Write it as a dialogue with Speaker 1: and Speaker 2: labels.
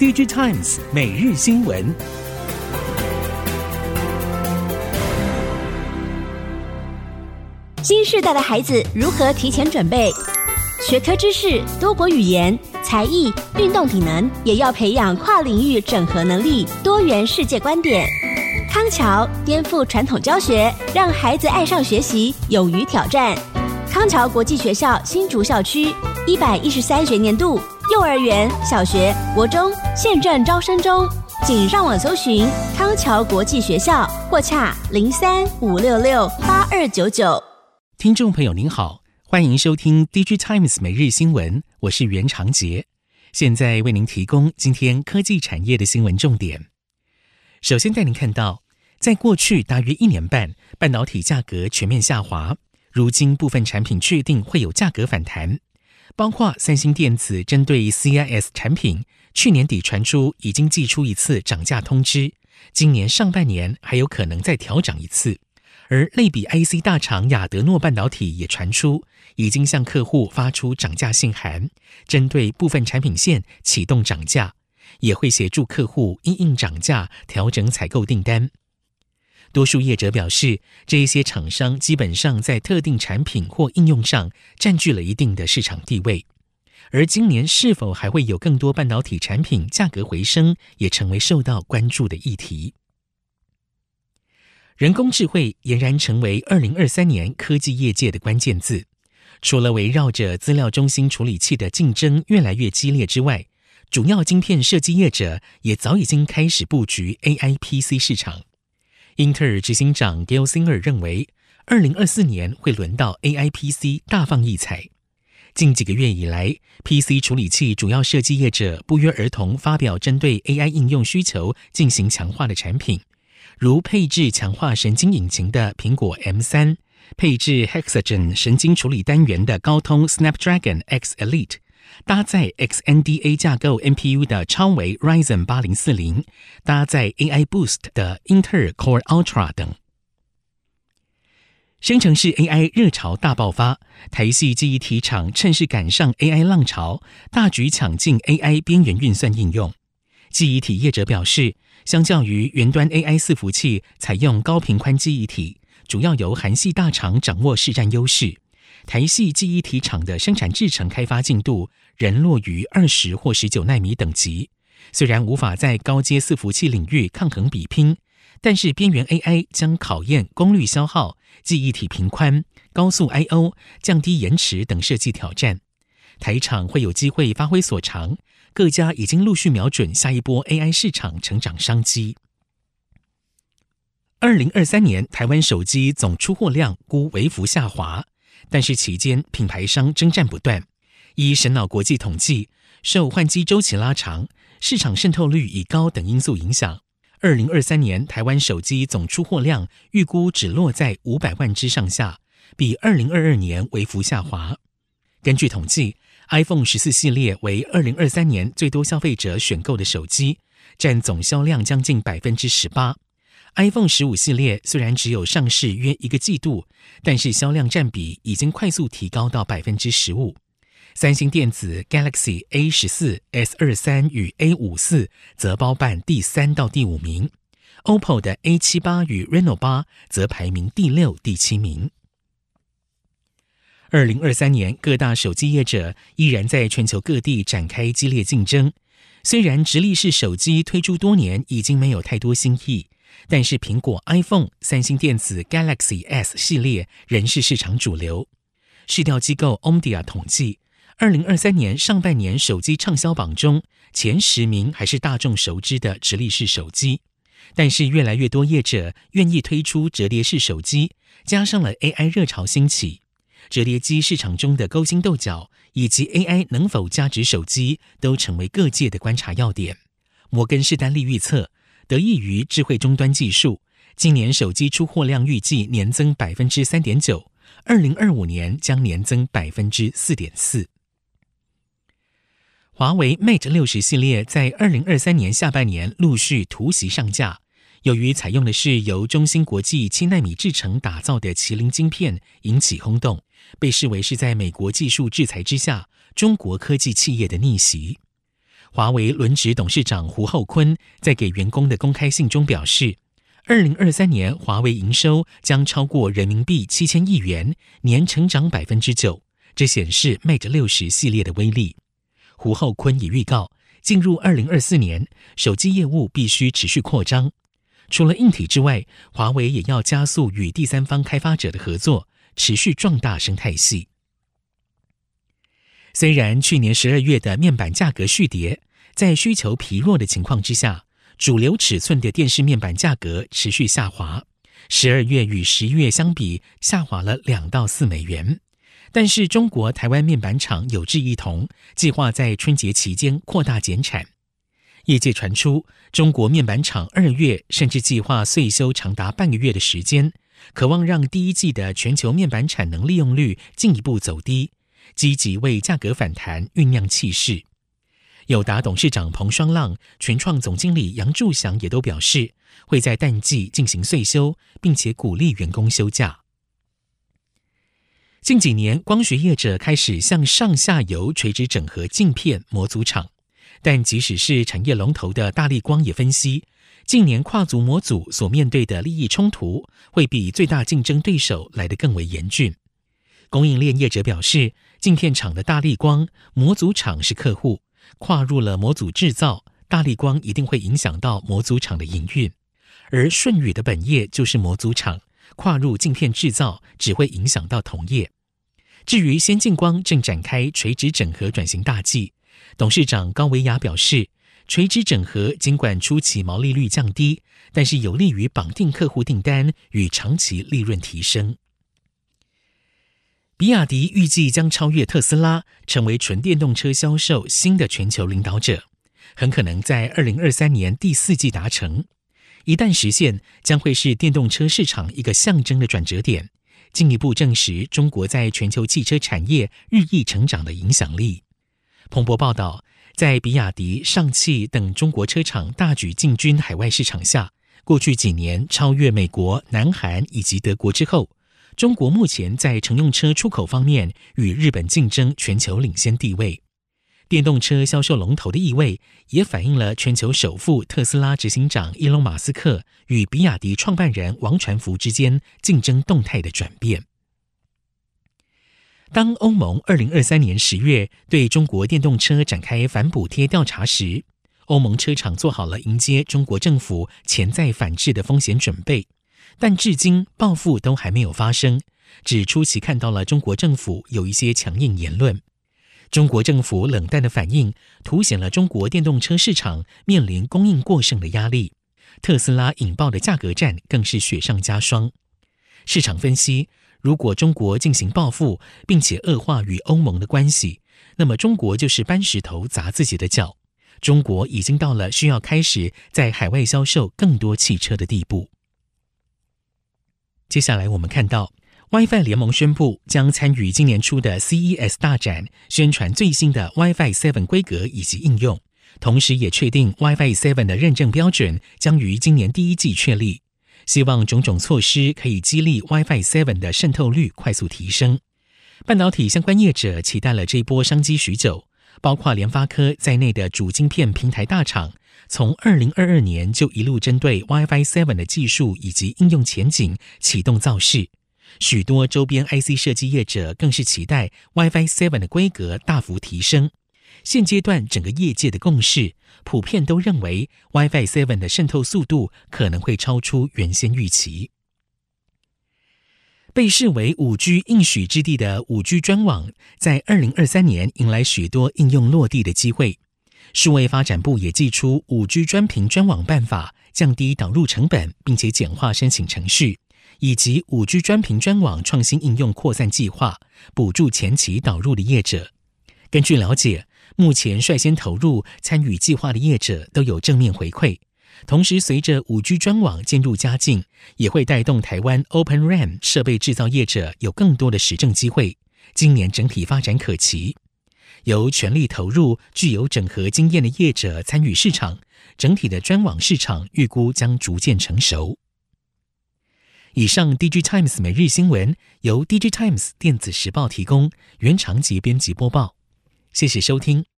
Speaker 1: D J Times 每日新闻。
Speaker 2: 新时代的孩子如何提前准备？学科知识、多国语言、才艺、运动体能，也要培养跨领域整合能力、多元世界观点。康桥颠覆传统教学，让孩子爱上学习，勇于挑战。康桥国际学校新竹校区一百一十三学年度幼儿园、小学、国中现正招生中，请上网搜寻康桥国际学校或洽零三五六六八二九九。
Speaker 1: 听众朋友您好，欢迎收听 DigiTimes 每日新闻，我是袁长杰，现在为您提供今天科技产业的新闻重点。首先带您看到，在过去大约一年半，半导体价格全面下滑。如今部分产品确定会有价格反弹，包括三星电子针对 CIS 产品，去年底传出已经寄出一次涨价通知，今年上半年还有可能再调涨一次。而类比 IC 大厂亚德诺半导体也传出已经向客户发出涨价信函，针对部分产品线启动涨价，也会协助客户因应涨价调整采购订单。多数业者表示，这一些厂商基本上在特定产品或应用上占据了一定的市场地位，而今年是否还会有更多半导体产品价格回升，也成为受到关注的议题。人工智慧俨然成为二零二三年科技业界的关键字。除了围绕着资料中心处理器的竞争越来越激烈之外，主要晶片设计业者也早已经开始布局 AI PC 市场。英特尔执行长 Gale Singer 认为，二零二四年会轮到 AI PC 大放异彩。近几个月以来，PC 处理器主要设计业者不约而同发表针对 AI 应用需求进行强化的产品，如配置强化神经引擎的苹果 M 三，配置 Hexagon 神经处理单元的高通 Snapdragon X Elite。搭载 XNDA 架构 NPU 的超微 Ryzen 八零四零，搭载 AI Boost 的英特尔 Core Ultra 等。生成式 AI 热潮大爆发，台系记忆体厂趁势赶上 AI 浪潮，大举抢进 AI 边缘运算应用。记忆体业者表示，相较于云端 AI 伺服器采用高频宽记忆体，主要由韩系大厂掌握市占优势。台系记忆体厂的生产制程开发进度仍落于二十或十九奈米等级，虽然无法在高阶伺服器领域抗衡比拼，但是边缘 AI 将考验功率消耗、记忆体频宽、高速 I/O、降低延迟等设计挑战。台厂会有机会发挥所长，各家已经陆续瞄准下一波 AI 市场成长商机。二零二三年台湾手机总出货量估微幅下滑。但是期间，品牌商征战不断。依神脑国际统计，受换机周期拉长、市场渗透率已高等因素影响，二零二三年台湾手机总出货量预估只落在五百万只上下，比二零二二年微幅下滑。根据统计，iPhone 十四系列为二零二三年最多消费者选购的手机，占总销量将近百分之十八。iPhone 十五系列虽然只有上市约一个季度，但是销量占比已经快速提高到百分之十五。三星电子 Galaxy A 十四、S 二三与 A 五四则包办第三到第五名，OPPO 的 A 七八与 Reno 八则排名第六、第七名。二零二三年，各大手机业者依然在全球各地展开激烈竞争。虽然直立式手机推出多年，已经没有太多新意。但是，苹果 iPhone、三星电子 Galaxy S 系列仍是市场主流。市调机构 Omdia 统计，二零二三年上半年手机畅销榜中前十名还是大众熟知的直立式手机。但是，越来越多业者愿意推出折叠式手机，加上了 AI 热潮兴起，折叠机市场中的勾心斗角以及 AI 能否加值手机，都成为各界的观察要点。摩根士丹利预测。得益于智慧终端技术，今年手机出货量预计年增百分之三点九，二零二五年将年增百分之四点四。华为 Mate 六十系列在二零二三年下半年陆续突袭上架，由于采用的是由中芯国际七纳米制程打造的麒麟晶片，引起轰动，被视为是在美国技术制裁之下，中国科技企业的逆袭。华为轮值董事长胡厚昆在给员工的公开信中表示，二零二三年华为营收将超过人民币七千亿元，年成长百分之九，这显示 Mate 六十系列的威力。胡厚昆也预告，进入二零二四年，手机业务必须持续扩张。除了硬体之外，华为也要加速与第三方开发者的合作，持续壮大生态系。虽然去年十二月的面板价格续跌，在需求疲弱的情况之下，主流尺寸的电视面板价格持续下滑。十二月与十一月相比，下滑了两到四美元。但是中国台湾面板厂有志一同，计划在春节期间扩大减产。业界传出，中国面板厂二月甚至计划岁休长达半个月的时间，渴望让第一季的全球面板产能利用率进一步走低，积极为价格反弹酝酿气势。友达董事长彭双浪、群创总经理杨柱祥也都表示，会在淡季进行岁休，并且鼓励员工休假。近几年，光学业者开始向上下游垂直整合镜片模组厂。但即使是产业龙头的大力光也分析，近年跨足模组所面对的利益冲突，会比最大竞争对手来得更为严峻。供应链业者表示，镜片厂的大立光模组厂是客户，跨入了模组制造，大立光一定会影响到模组厂的营运。而舜宇的本业就是模组厂，跨入镜片制造只会影响到同业。至于先进光正展开垂直整合转型大计。董事长高维亚表示，垂直整合尽管初期毛利率降低，但是有利于绑定客户订单与长期利润提升。比亚迪预计将超越特斯拉，成为纯电动车销售新的全球领导者，很可能在二零二三年第四季达成。一旦实现，将会是电动车市场一个象征的转折点，进一步证实中国在全球汽车产业日益成长的影响力。彭博报道，在比亚迪、上汽等中国车厂大举进军海外市场下，过去几年超越美国、南韩以及德国之后，中国目前在乘用车出口方面与日本竞争全球领先地位。电动车销售龙头的意味，也反映了全球首富特斯拉执行长伊隆·马斯克与比亚迪创办人王传福之间竞争动态的转变。当欧盟二零二三年十月对中国电动车展开反补贴调查时，欧盟车厂做好了迎接中国政府潜在反制的风险准备，但至今报复都还没有发生，只初期看到了中国政府有一些强硬言论。中国政府冷淡的反应，凸显了中国电动车市场面临供应过剩的压力，特斯拉引爆的价格战更是雪上加霜。市场分析。如果中国进行报复，并且恶化与欧盟的关系，那么中国就是搬石头砸自己的脚。中国已经到了需要开始在海外销售更多汽车的地步。接下来，我们看到 WiFi 联盟宣布将参与今年初的 CES 大展，宣传最新的 WiFi 7规格以及应用，同时也确定 WiFi 7的认证标准将于今年第一季确立。希望种种措施可以激励 WiFi 7的渗透率快速提升。半导体相关业者期待了这一波商机许久，包括联发科在内的主晶片平台大厂，从二零二二年就一路针对 WiFi 7的技术以及应用前景启动造势。许多周边 IC 设计业者更是期待 WiFi 7的规格大幅提升。现阶段整个业界的共识，普遍都认为 WiFi 7的渗透速度可能会超出原先预期。被视为五 G 应许之地的五 G 专网，在二零二三年迎来许多应用落地的机会。数位发展部也祭出五 G 专频专网办法，降低导入成本，并且简化申请程序，以及五 G 专频专网创新应用扩散计划，补助前期导入的业者。根据了解，目前率先投入参与计划的业者都有正面回馈，同时随着五 G 专网渐入佳境，也会带动台湾 Open RAN 设备制造业者有更多的实证机会。今年整体发展可期，由全力投入、具有整合经验的业者参与市场，整体的专网市场预估将逐渐成熟。以上 DG Times 每日新闻由 DG Times 电子时报提供，原长节编辑播报。谢谢收听。